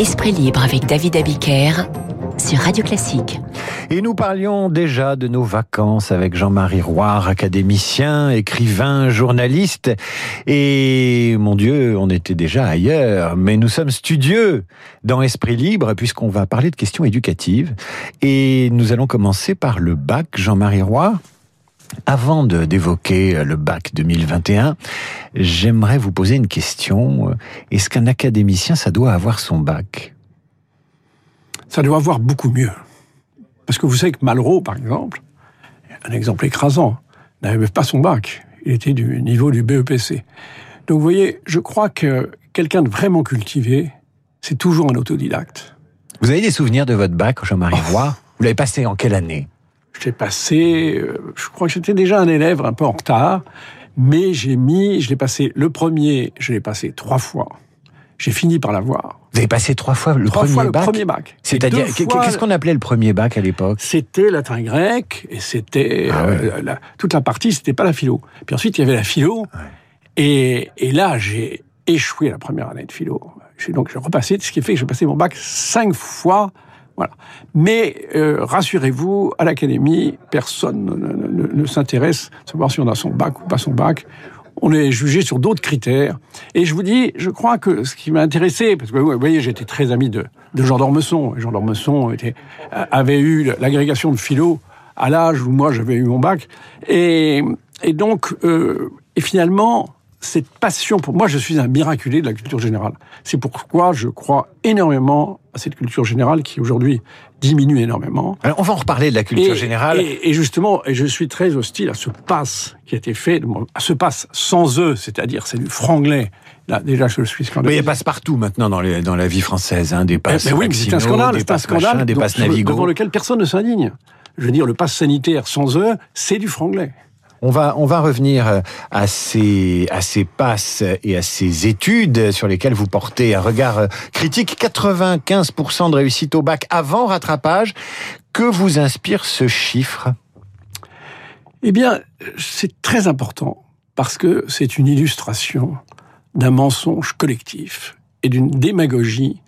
Esprit libre avec David Abiker sur Radio Classique. Et nous parlions déjà de nos vacances avec Jean-Marie Roire, académicien, écrivain, journaliste. Et mon Dieu, on était déjà ailleurs. Mais nous sommes studieux dans Esprit Libre puisqu'on va parler de questions éducatives. Et nous allons commencer par le bac, Jean-Marie Roire. Avant d'évoquer le bac 2021, j'aimerais vous poser une question. Est-ce qu'un académicien, ça doit avoir son bac? Ça doit avoir beaucoup mieux. Parce que vous savez que Malraux, par exemple, un exemple écrasant, n'avait pas son bac. Il était du niveau du BEPC. Donc vous voyez, je crois que quelqu'un de vraiment cultivé, c'est toujours un autodidacte. Vous avez des souvenirs de votre bac, Jean-Marie Roy? Vous l'avez passé en quelle année? J'ai passé, euh, je crois que j'étais déjà un élève un peu en retard, mais j'ai mis, je l'ai passé le premier, je l'ai passé trois fois. J'ai fini par l'avoir. Vous avez passé trois fois le trois premier fois bac le premier bac. C'est-à-dire, qu'est-ce qu'on appelait le premier bac à l'époque? C'était latin grec, et c'était Ah ouais. euh, la- toute la partie, c'était pas la philo. Puis ensuite, il y avait la philo, et, et là, j'ai échoué la première année de philo. Donc j'ai repassé, ce qui fait que j'ai passé mon bac cinq fois. Mais euh, rassurez-vous, à l'académie, personne ne, s'intéresse à savoir si on a son bac ou pas son bac. On est jugé sur d'autres critères. Et je vous dis, je crois que ce qui m'a intéressé, parce que vous voyez, j'étais très ami de, Jean d'Ormesson. Jean d'Ormesson avait eu l'agrégation de philo à l'âge où moi j'avais eu mon bac. Et, et donc, euh, et finalement, cette passion pour moi, je suis un miraculé de la culture générale. C'est pourquoi je crois énormément à cette culture générale qui aujourd'hui diminue énormément. Alors, on va en reparler de la culture Et- générale. Et, et justement, et je suis très hostile à ce passe qui a été fait, à ce passe sans eux, c'est-à-dire c'est du franglais. Là, déjà, je suis Mais il passe partout maintenant dans, les, dans la vie française, hein, des Eh passes ben oui, mais c'est un scandale, des c'est un scandale machin, des passes Navigo. devant lequel personne ne s'indigne. Je veux dire, le passe sanitaire sans eux, c'est du franglais. On va, on va revenir euh, à ces, à ces passes et à ces études sur lesquelles vous portez un regard euh, critique. 95% de réussite au bac avant rattrapage. Que vous inspire ce chiffre? Eh bien, c'est très important parce que c'est une illustration d'un mensonge collectif et d'une démagogie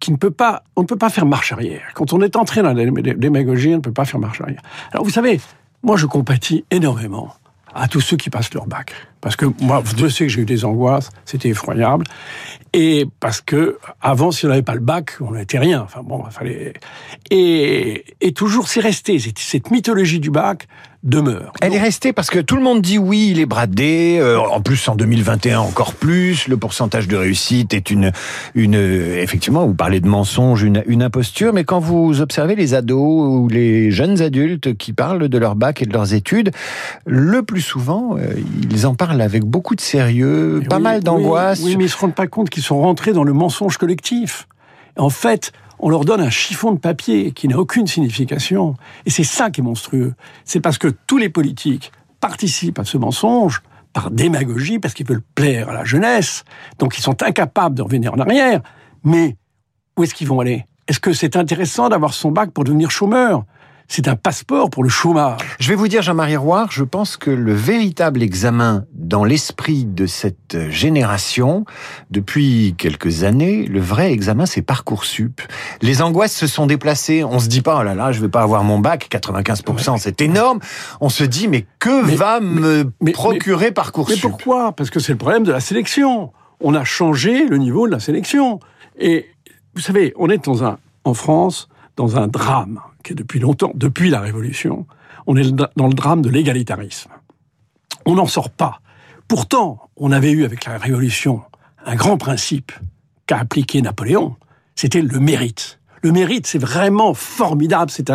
qui ne peut pas, on ne peut pas faire marche arrière. Quand on est entré dans la dé- démagogie, on ne peut pas faire marche arrière. Alors vous savez, moi je compatis énormément à tous ceux qui passent leur bac. Parce que moi, je sais que j'ai eu des angoisses, c'était effroyable. Et parce que avant, si on n'avait pas le bac, on n'était rien. Enfin bon, il fallait. Et, et toujours, c'est resté. Cette, mythologie du bac demeure. Elle est restée parce que tout le monde dit oui, il est bradé. euh, en plus, en 2021, encore plus. Le pourcentage de réussite est une, une, euh, effectivement, vous parlez de mensonge, une, une imposture. Mais quand vous observez les ados ou les jeunes adultes qui parlent de leur bac et de leurs études, le plus souvent, euh, ils en parlent avec beaucoup de sérieux, pas Oui, mal d'angoisse. Oui, oui, mais ils se rendent pas compte qu'ils sont rentrés dans le mensonge collectif. En fait, on leur donne un chiffon de papier qui n'a aucune signification. Et c'est ça qui est monstrueux. C'est parce que tous les politiques participent à ce mensonge par démagogie, parce qu'ils veulent plaire à la jeunesse. Donc ils sont incapables de revenir en arrière. Mais où est-ce qu'ils vont aller? Est-ce que c'est intéressant d'avoir son bac pour devenir chômeur? C'est un passeport pour le chômage. Je vais vous dire, Jean-Marie Roire, je pense que le véritable examen dans l'esprit de cette génération, depuis quelques années, le vrai examen, c'est Parcoursup. Les angoisses se sont déplacées. On se dit pas, oh là là, je vais pas avoir mon bac, 95%, c'est énorme. On se dit, mais que Mais- va me mais- procurer Mais Parcoursup pourquoi? Parce que c'est le problème de la sélection. On a changé le niveau de la sélection. Et vous savez, on est dans un, en France dans un drame qui est depuis longtemps, depuis la Révolution. On est dans le drame de l'égalitarisme. On n'en sort pas. Pourtant, on avait eu avec la Révolution un grand principe qu'a appliqué Napoléon, c'était le mérite. Le mérite, c'est vraiment formidable. C'est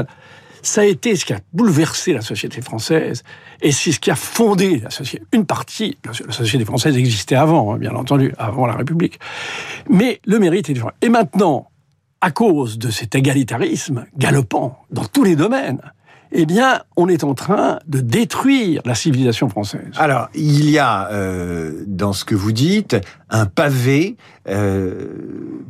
ça a été ce qui a bouleversé la société française et c'est ce qui a fondé la société. Une partie, la la société française existait avant, hein, bien entendu, avant la République. Mais le mérite est différent. Et maintenant, à cause de cet égalitarisme galopant dans tous les domaines, eh bien, on est en train de détruire la civilisation française. Alors, il y a euh, dans ce que vous dites un pavé euh,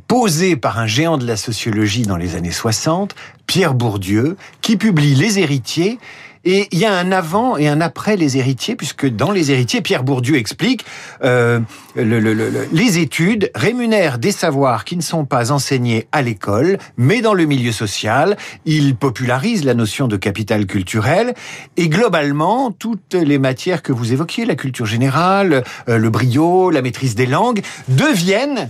posé par un géant de la sociologie dans les années 60, Pierre Bourdieu, qui publie Les Héritiers Et il y a un avant et un après les héritiers, puisque dans les héritiers, Pierre Bourdieu explique euh, le, le, le, les études rémunèrent des savoirs qui ne sont pas enseignés à l'école, mais dans le milieu social. Il popularise la notion de capital culturel et globalement toutes les matières que vous évoquiez, la culture générale, euh, le brio, la maîtrise des langues, deviennent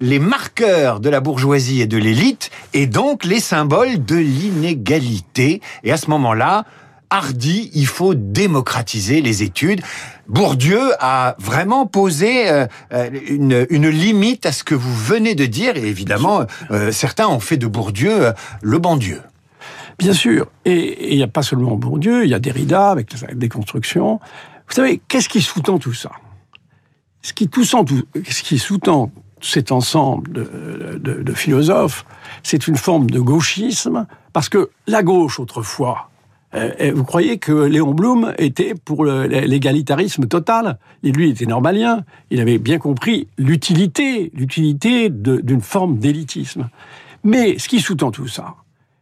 les marqueurs de la bourgeoisie et de l'élite, et donc les symboles de l'inégalité. Et à ce moment-là, hardi, il faut démocratiser les études. Bourdieu a vraiment posé euh, une, une, limite à ce que vous venez de dire, et évidemment, euh, certains ont fait de Bourdieu euh, le bon Dieu. Bien sûr, et il n'y a pas seulement Bourdieu, il y a Derrida avec la déconstruction. Vous savez, qu'est-ce qui sous-tend tout ça? Ce qui, sous-tend tout, ce qui sous-tend cet ensemble de, philosophes, c'est une forme de gauchisme, parce que la gauche, autrefois, euh, vous croyez que Léon Blum était pour l'égalitarisme total? Lui était normalien. Il avait bien compris l'utilité, l'utilité d'une forme d'élitisme. Mais ce qui sous-tend tout ça,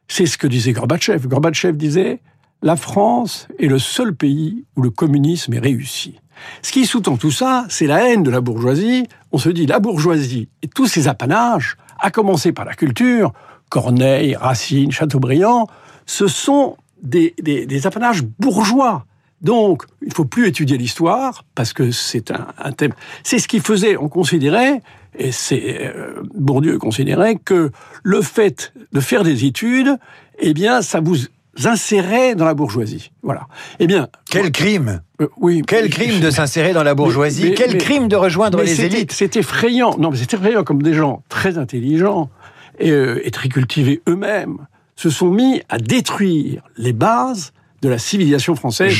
c'est ce que disait Gorbatchev. Gorbatchev disait la France est le seul pays où le communisme est réussi. Ce qui sous-tend tout ça, c'est la haine de la bourgeoisie. On se dit la bourgeoisie et tous ses apanages, à commencer par la culture, Corneille, Racine, Chateaubriand, ce sont des, des, des apanages bourgeois. Donc, il ne faut plus étudier l'histoire, parce que c'est un, un, thème. C'est ce qui faisait, on considérait, et c'est euh, Bourdieu considérait, que le fait de faire des études, eh bien, ça vous insérait dans la bourgeoisie. Voilà. Eh bien. Quel crime euh, Oui. Quel crime de s'insérer dans la bourgeoisie mais, mais, Quel mais, crime de rejoindre les élites C'est effrayant. Non, mais c'est effrayant comme des gens très intelligents et, euh, et très cultivés eux-mêmes se sont mis à détruire les bases de la civilisation française.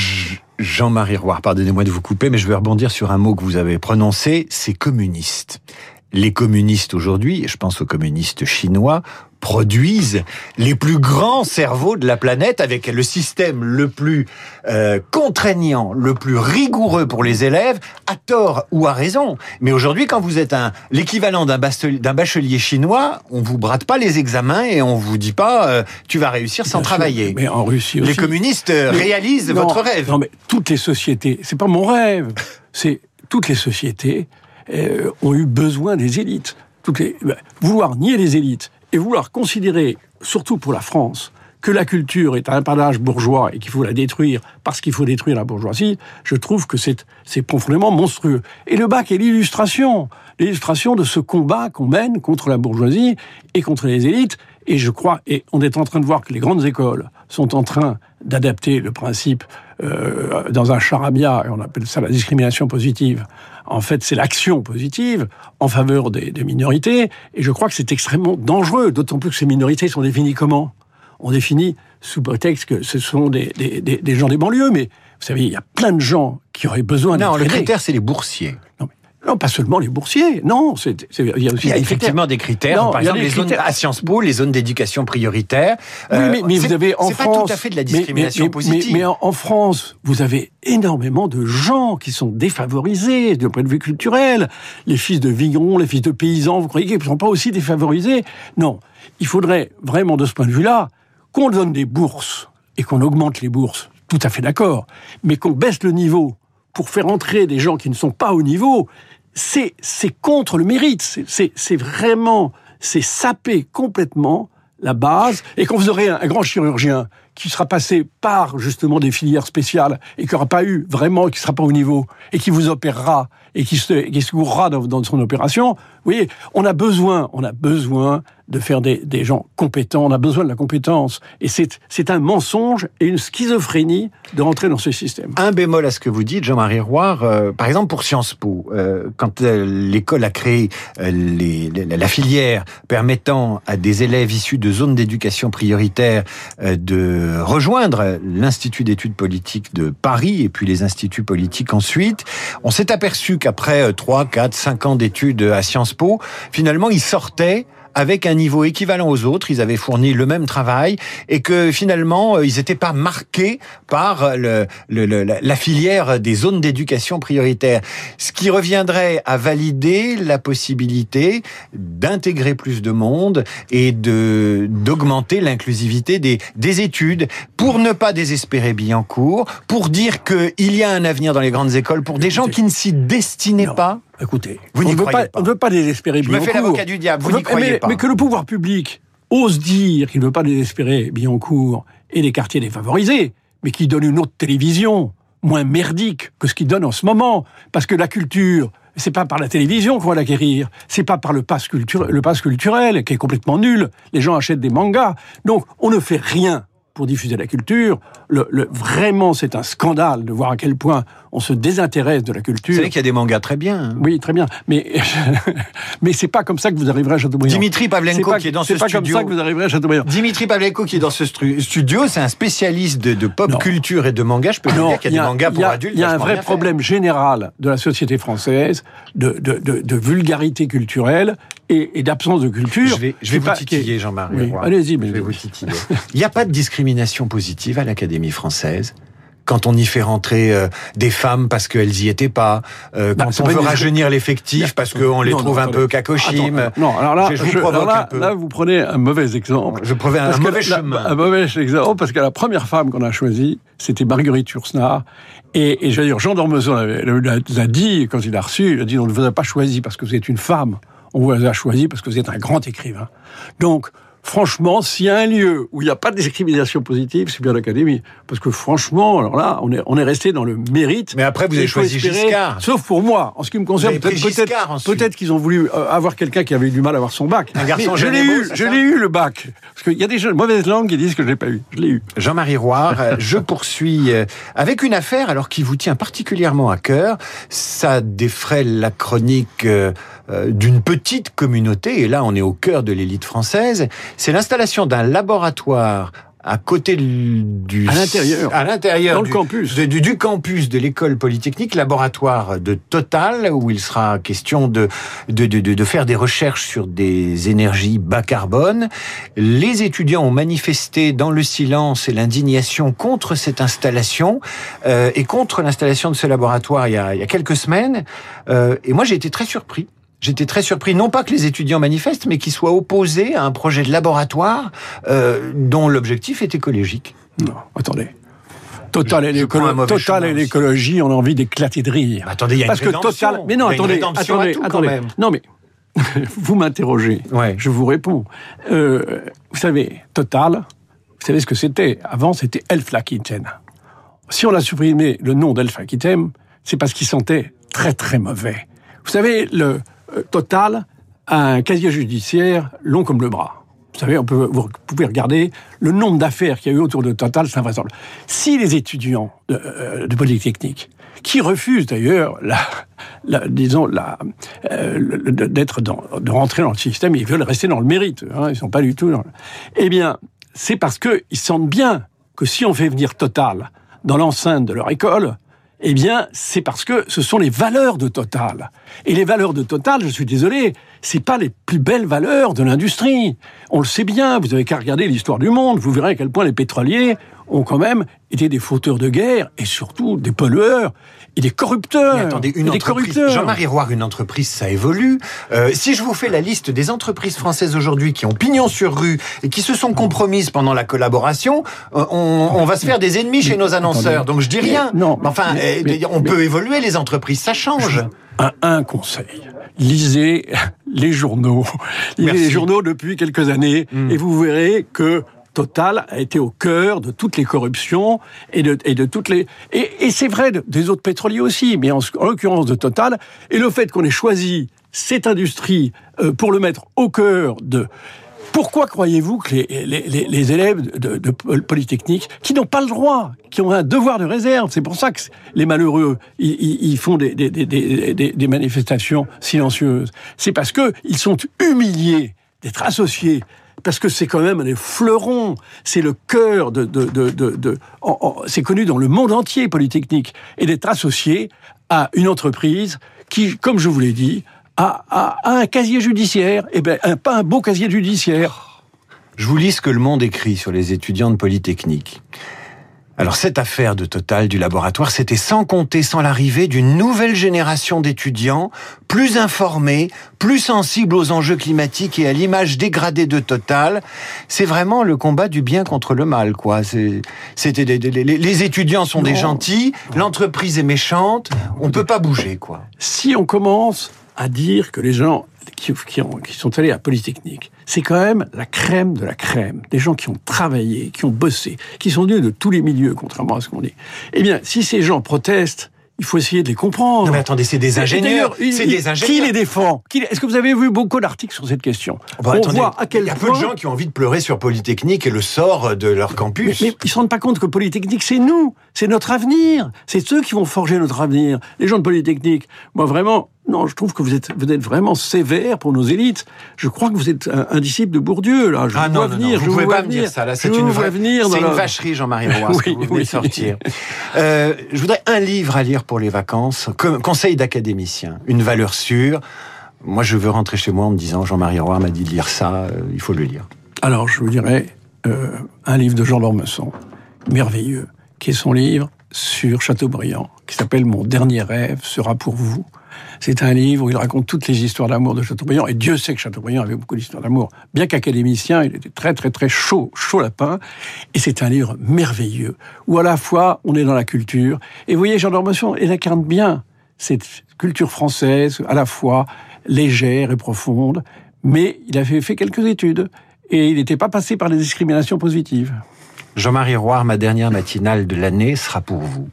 Jean-Marie Roire, pardonnez-moi de vous couper, mais je vais rebondir sur un mot que vous avez prononcé, c'est communiste. Les communistes aujourd'hui, je pense aux communistes chinois, produisent les plus grands cerveaux de la planète avec le système le plus euh, contraignant, le plus rigoureux pour les élèves, à tort ou à raison. Mais aujourd'hui, quand vous êtes l'équivalent d'un bachelier chinois, on vous brade pas les examens et on vous dit pas euh, tu vas réussir sans Bien travailler. Sûr, mais en Russie aussi. Les communistes mais, réalisent non, votre rêve. Non, mais toutes les sociétés, c'est pas mon rêve, c'est toutes les sociétés euh, ont eu besoin des élites. Bah, vouloir nier les élites et vouloir considérer, surtout pour la France, que la culture est un apanage bourgeois et qu'il faut la détruire parce qu'il faut détruire la bourgeoisie, je trouve que c'est profondément monstrueux. Et le bac est l'illustration, l'illustration de ce combat qu'on mène contre la bourgeoisie et contre les élites. Et je crois, et on est en train de voir que les grandes écoles sont en train d'adapter le principe euh, dans un charabia, et on appelle ça la discrimination positive. En fait, c'est l'action positive en faveur des, des, minorités, et je crois que c'est extrêmement dangereux, d'autant plus que ces minorités sont définies comment? On définit sous prétexte que ce sont des, des, des, gens des banlieues, mais vous savez, il y a plein de gens qui auraient besoin Non, le critère, c'est les boursiers. Non, mais non, pas seulement les boursiers. Non, il y a aussi il y a des effectivement critères. des critères. Non, par exemple, les zones à Sciences Po, les zones d'éducation prioritaire. Oui, mais, mais vous avez en France, pas tout à fait de la discrimination mais, mais, positive. Mais, en France, vous avez énormément de gens qui sont défavorisés du point de vue culturel. Les fils de vignerons, les fils de paysans, vous croyez qu'ils ne sont pas aussi défavorisés? Non, il faudrait vraiment, de ce point de vue-là, qu'on donne des bourses et qu'on augmente les bourses. Tout à fait d'accord, mais qu'on baisse le niveau pour faire entrer des gens qui ne sont pas au niveau, c'est contre le mérite. C'est vraiment, c'est saper complètement la base. Et quand vous aurez un, un grand chirurgien qui sera passé par justement des filières spéciales et qui n'aura pas eu vraiment, qui ne sera pas au niveau et qui vous opérera et qui se, qui se courra dans, son opération, vous voyez, on a besoin, on a besoin de faire des, des gens compétents, on a besoin de la compétence. Et c'est un mensonge et une schizophrénie de rentrer dans ce système. Un bémol à ce que vous dites, Jean-Marie Roire, euh, par exemple pour Sciences Po, euh, quand euh, l'école a créé les, la filière permettant à des élèves issus de zones d'éducation prioritaire de rejoindre l'Institut d'études politiques de Paris et puis les instituts politiques ensuite, on s'est aperçu qu'après 3, 4, 5 ans d'études à Sciences Po, finalement, ils sortaient avec un niveau équivalent aux autres. Ils avaient fourni le même travail et que finalement, euh, ils n'étaient pas marqués par le, le, la filière des zones d'éducation prioritaire. Ce qui reviendrait à valider la possibilité d'intégrer plus de monde et de d'augmenter l'inclusivité des, des études pour ne pas désespérer Billancourt, pour dire qu'il y a un avenir dans les grandes écoles pour des gens qui ne s'y destinaient pas Écoutez, vous on, ne veut pas désespérer Billancourt. Je me fais l'avocat du diable, vous n'y croyez mais, pas. Mais que le pouvoir public ose dire qu'il ne veut pas désespérer Billancourt et les quartiers défavorisés, mais qu'il donne une autre télévision, moins merdique que ce qu'il donne en ce moment. Parce que la culture, c'est pas par la télévision qu'on va l'acquérir, c'est pas par le pass, culturel, le pass culturel qui est complètement nul. Les gens achètent des mangas. Donc, on ne fait rien pour diffuser la culture. Le, le, vraiment, c'est un scandale de voir à quel point on se désintéresse de la culture. Vous savez qu'il y a des mangas très bien. Hein. Oui, très bien. Mais, mais c'est pas comme ça que vous arriverez à Châteaubriand. Dimitri Pavlenko qui est dans ce studio. C'est pas comme ça que vous arriverez à Châteaubriand. Dimitri Pavlenko qui est dans ce studio, c'est un spécialiste de, de pop non. culture et de manga. Je peux vous dire qu'il y a, des mangas pour adultes. Il y a un vrai problème général de la société française de, de, de, de vulgarité culturelle et, et d'absence de culture. Je vais, je vais vous pas, titiller, Jean-Marie. Oui, Allez-y, mais je vais vous titiller. Il n'y a pas de discrimination positive à l'Académie française quand on y fait rentrer euh, des femmes parce qu'elles y étaient pas, euh, quand on veut rajeunir l'effectif parce qu'on les non, trouve non, un peu cacochimes. Non, alors là, je, je vous alors là, là, vous prenez un mauvais exemple. Je prenais un, mauvais chemin. La, un mauvais exemple parce que la première femme qu'on a choisie, c'était Marguerite Yourcenar. Et, et je veux dire, Jean Dormezon l'a dit quand il l'a reçu, il a dit on ne vous a pas choisi parce que vous êtes une femme, on vous a choisi parce que vous êtes un grand écrivain. Donc, franchement, s'il y a un lieu où il n'y a pas de discrimination positive, c'est bien l'Académie. Parce que franchement, alors là, on est, on est resté dans le mérite. Mais après, vous avez choisi espérer, Giscard. Sauf pour moi. En ce qui me concerne, peut-être peut peut qu'ils ont voulu euh, avoir quelqu'un qui avait eu du mal à avoir son bac. Un garçon je l'ai eu, je l'ai eu le bac. Parce qu'il y a des gens, mauvaises langues qui disent que je l'ai pas eu. Je l'ai eu. Jean-Marie Roire, je poursuis euh, avec une affaire alors qui vous tient particulièrement à cœur. Ça défraie la chronique euh, d'une petite communauté, et là on est au cœur de l'élite française, c'est l'installation d'un laboratoire à côté du à l'intérieur. à l'intérieur dans le campus. de, du, du, campus de l'école polytechnique laboratoire de Total où il sera question de de, de de faire des recherches sur des énergies bas carbone. Les étudiants ont manifesté dans le silence et l'indignation contre cette installation euh, et contre l'installation de ce laboratoire il y a, il y a quelques semaines. Euh, et moi j'ai été très surpris J'étais très surpris, non pas que les étudiants manifestent, mais qu'ils soient opposés à un projet de laboratoire euh, dont l'objectif est écologique. Non, attendez. Total et l'écologie, on a envie d'éclater de rire. attendez, il y a Parce une que Total, mais non, attendez, attendez, tout, attendez. Même. Non, mais vous m'interrogez, ouais. je vous réponds. Euh, vous savez, Total, vous savez ce que c'était? Avant, c'était Elf Aquitaine. Si on a supprimé le nom d'Elf Aquitaine, c'est parce qu'il sentait très très mauvais. Vous savez, le Total a un casier judiciaire long comme le bras. Vous savez, on peut, vous pouvez regarder le nombre d'affaires qu'il y a eu autour de Total, c'est invraisemblable. Si les étudiants de, euh, de Polytechnique, qui refusent d'ailleurs, la, disons, la, euh, d'être dans, de rentrer dans le système, ils veulent rester dans le mérite. Hein, ils sont pas du tout. Dans... Eh bien, c'est parce que ils sentent bien que si on fait venir Total dans l'enceinte de leur école, eh bien, c'est parce que ce sont les valeurs de Total. Et les valeurs de Total, je suis désolé, c'est pas les plus belles valeurs de l'industrie. On le sait bien, vous avez qu'à regarder l'histoire du monde, vous verrez à quel point les pétroliers ont quand même été des fauteurs de guerre et surtout des pollueurs et des corrupteurs. Mais attendez, une entreprise, Jean-Marie Roire, une entreprise, ça évolue. Euh, si je vous fais la liste des entreprises françaises aujourd'hui qui ont pignon sur rue et qui se sont compromises pendant la collaboration, euh, on, on, va se faire des ennemis chez nos annonceurs. Donc je dis rien. Non, enfin, mais, mais, on peut évoluer les entreprises, ça change. Un, un conseil lisez les journaux. Lisez Merci. les journaux depuis quelques années Mm. et vous verrez que Total a été au cœur de toutes les corruptions et de, toutes les. Et, c'est vrai de, des autres pétroliers aussi, mais en, en l'occurrence de Total. Et le fait qu'on ait choisi cette industrie euh, pour le mettre au cœur de. Pourquoi croyez-vous que les, les, les, élèves de, de, Polytechnique, qui n'ont pas le droit, qui ont un devoir de réserve, c'est pour ça que les malheureux, ils, ils font des, des, des, des, manifestations silencieuses, c'est parce qu'ils sont humiliés d'être associés parce que c'est quand même des fleurons, c'est le cœur de, c'est connu dans le monde entier Polytechnique, et d'être associé à une entreprise qui, comme je vous l'ai dit, a, a- a un casier judiciaire, et ben un- pas un beau casier judiciaire. Je vous lis ce que le monde écrit sur les étudiants de Polytechnique. Alors cette affaire de Total du laboratoire, c'était sans compter sans l'arrivée d'une nouvelle génération d'étudiants plus informés, plus sensibles aux enjeux climatiques et à l'image dégradée de Total. C'est vraiment le combat du bien contre le mal, quoi. C'était des- les, les étudiants sont des gentils, l'entreprise est méchante, on peut pas bouger, quoi. Si on commence à dire que les gens qui, qui ont- qui sont allés à Polytechnique, c'est quand même la crème de la crème, des gens qui ont travaillé, qui ont bossé, qui sont venus de tous les milieux, contrairement à ce qu'on dit. Eh bien, si ces gens protestent, il faut essayer de les comprendre. Non mais attendez, c'est des ingénieurs, c'est des Qui ingénieurs. les défend Qui les- Est-ce que vous avez vu beaucoup d'articles sur cette question Bon, On attendez, voit à quel il y a peu de gens qui ont envie de pleurer sur Polytechnique et le sort de leur Mais, campus. mais ils se rendent pas compte que Polytechnique, c'est nous, c'est notre avenir, c'est ceux qui vont forger notre avenir. Les gens de Polytechnique, moi vraiment, non, je trouve que vous êtes, vous êtes vraiment sévère pour nos élites. Je crois que vous êtes un, un disciple de Bourdieu, là. Je Ah vous non, vois non, venir, non, vous pouvez vois pas me venir. dire ça. Là, c'est une, vraie- venir c'est une vacherie, Jean-Marie Roy, ce que Oui, vous venez oui. de sortir. Euh, je voudrais un livre à lire pour les vacances. Conseil d'académicien, une valeur sûre. Moi, je veux rentrer chez moi en me disant Jean-Marie Roy m'a dit de lire ça. euh, il faut le lire. Alors, je vous dirais euh, un livre de Jean d'Ormesson, merveilleux, qui est son livre sur Chateaubriand, qui s'appelle Mon dernier rêve sera pour vous. C'est un livre où il raconte toutes les histoires d'amour de Chateaubriand, et Dieu sait que Chateaubriand avait beaucoup d'histoires d'amour. Bien qu'académicien, il était très très très chaud, chaud lapin, et c'est un livre merveilleux, où à la fois on est dans la culture, et vous voyez, Jean d'Ormesson, il incarne bien cette culture française, à la fois légère et profonde, mais il avait fait quelques études et il n'était pas passé par les discriminations positives. Jean-Marie Roy, ma dernière matinale de l'année sera pour vous.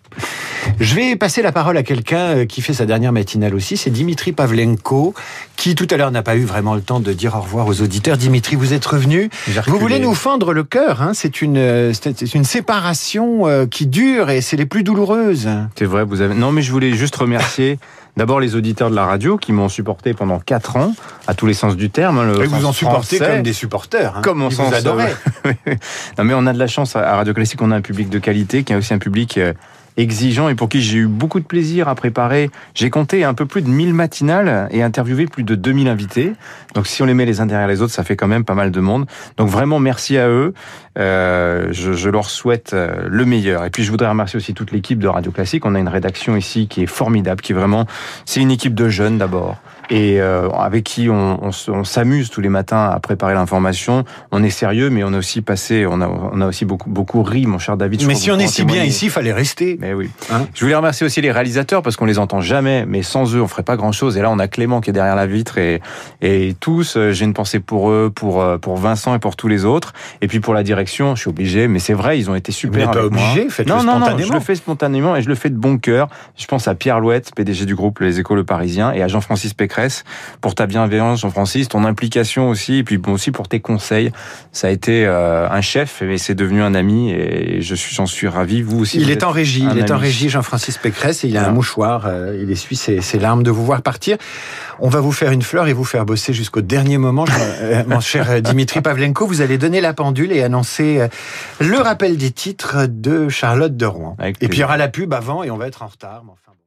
Je vais passer la parole à quelqu'un euh, qui fait sa dernière matinale aussi, c'est Dimitri Pavlenko, qui tout à l'heure n'a pas eu vraiment le temps de dire au revoir aux auditeurs. Dimitri, vous êtes revenu. Vous voulez nous fendre le cœur, hein c'est une, euh, c'est une séparation euh, qui dure et c'est les plus douloureuses. C'est vrai, vous avez. Non, mais je voulais juste remercier d'abord les auditeurs de la radio qui m'ont supporté pendant quatre ans, à tous les sens du terme. hein, le Et vous en supportez français. comme des supporters. Hein. Comme on s'en vous adoraient. non, mais on a de la chance à Radio Classique, on a un public de qualité qui a aussi un public exigeant et pour qui j'ai eu beaucoup de plaisir à préparer. J'ai compté un peu plus de 1000 matinales et interviewé plus de 2000 invités. Donc si on les met les uns derrière les autres, ça fait quand même pas mal de monde. Donc vraiment merci à eux. Euh, je, je leur souhaite euh, le meilleur. Et puis je voudrais remercier aussi toute l'équipe de Radio Classique. On a une rédaction ici qui est formidable, qui vraiment, c'est une équipe de jeunes d'abord et euh, avec qui on, on se- on s'amuse tous les matins à préparer l'information. On est sérieux, mais on a aussi passé, on a, on a aussi beaucoup, beaucoup ri, mon cher David. Mais si on vous est si en bien ici, il fallait rester. Mais oui. Hein je voulais remercier aussi les réalisateurs parce qu'on les entend jamais, mais sans eux, on ferait pas grand chose. Et là, on a Clément qui est derrière la vitre et, et tous, euh, j'ai une pensée pour eux, pour, euh, pour Vincent et pour tous les autres. Et puis pour la direction, je suis obligé, mais c'est vrai, ils ont été super. n'êtes pas obligé, faites-le non, non, non, je spontanément. le fais spontanément et je le fais de bon cœur. Je pense à Pierre Louette, PDG du groupe Les Échos Le Parisien, et à Jean-Francis Pour ta bienveillance, Jean-Francis, ton implication aussi, et puis bon aussi pour tes conseils. Ça a été euh, un chef, et c'est devenu un ami, et je suis, j'en suis ravi. Vous aussi. Il vous est en régie, il est en régie, Jean-Francis Pécresse, et il a un mouchoir, euh, il essuie ses, ses larmes de vous voir partir. On va vous faire une fleur et vous faire bosser jusqu'au dernier moment. Euh, mon cher Dimitri Pavlenko, vous allez donner la pendule et annoncer le rappel des titres de Charlotte de Rouen. Avec Et puis il y aura la pub avant et on va être en retard. mais enfin.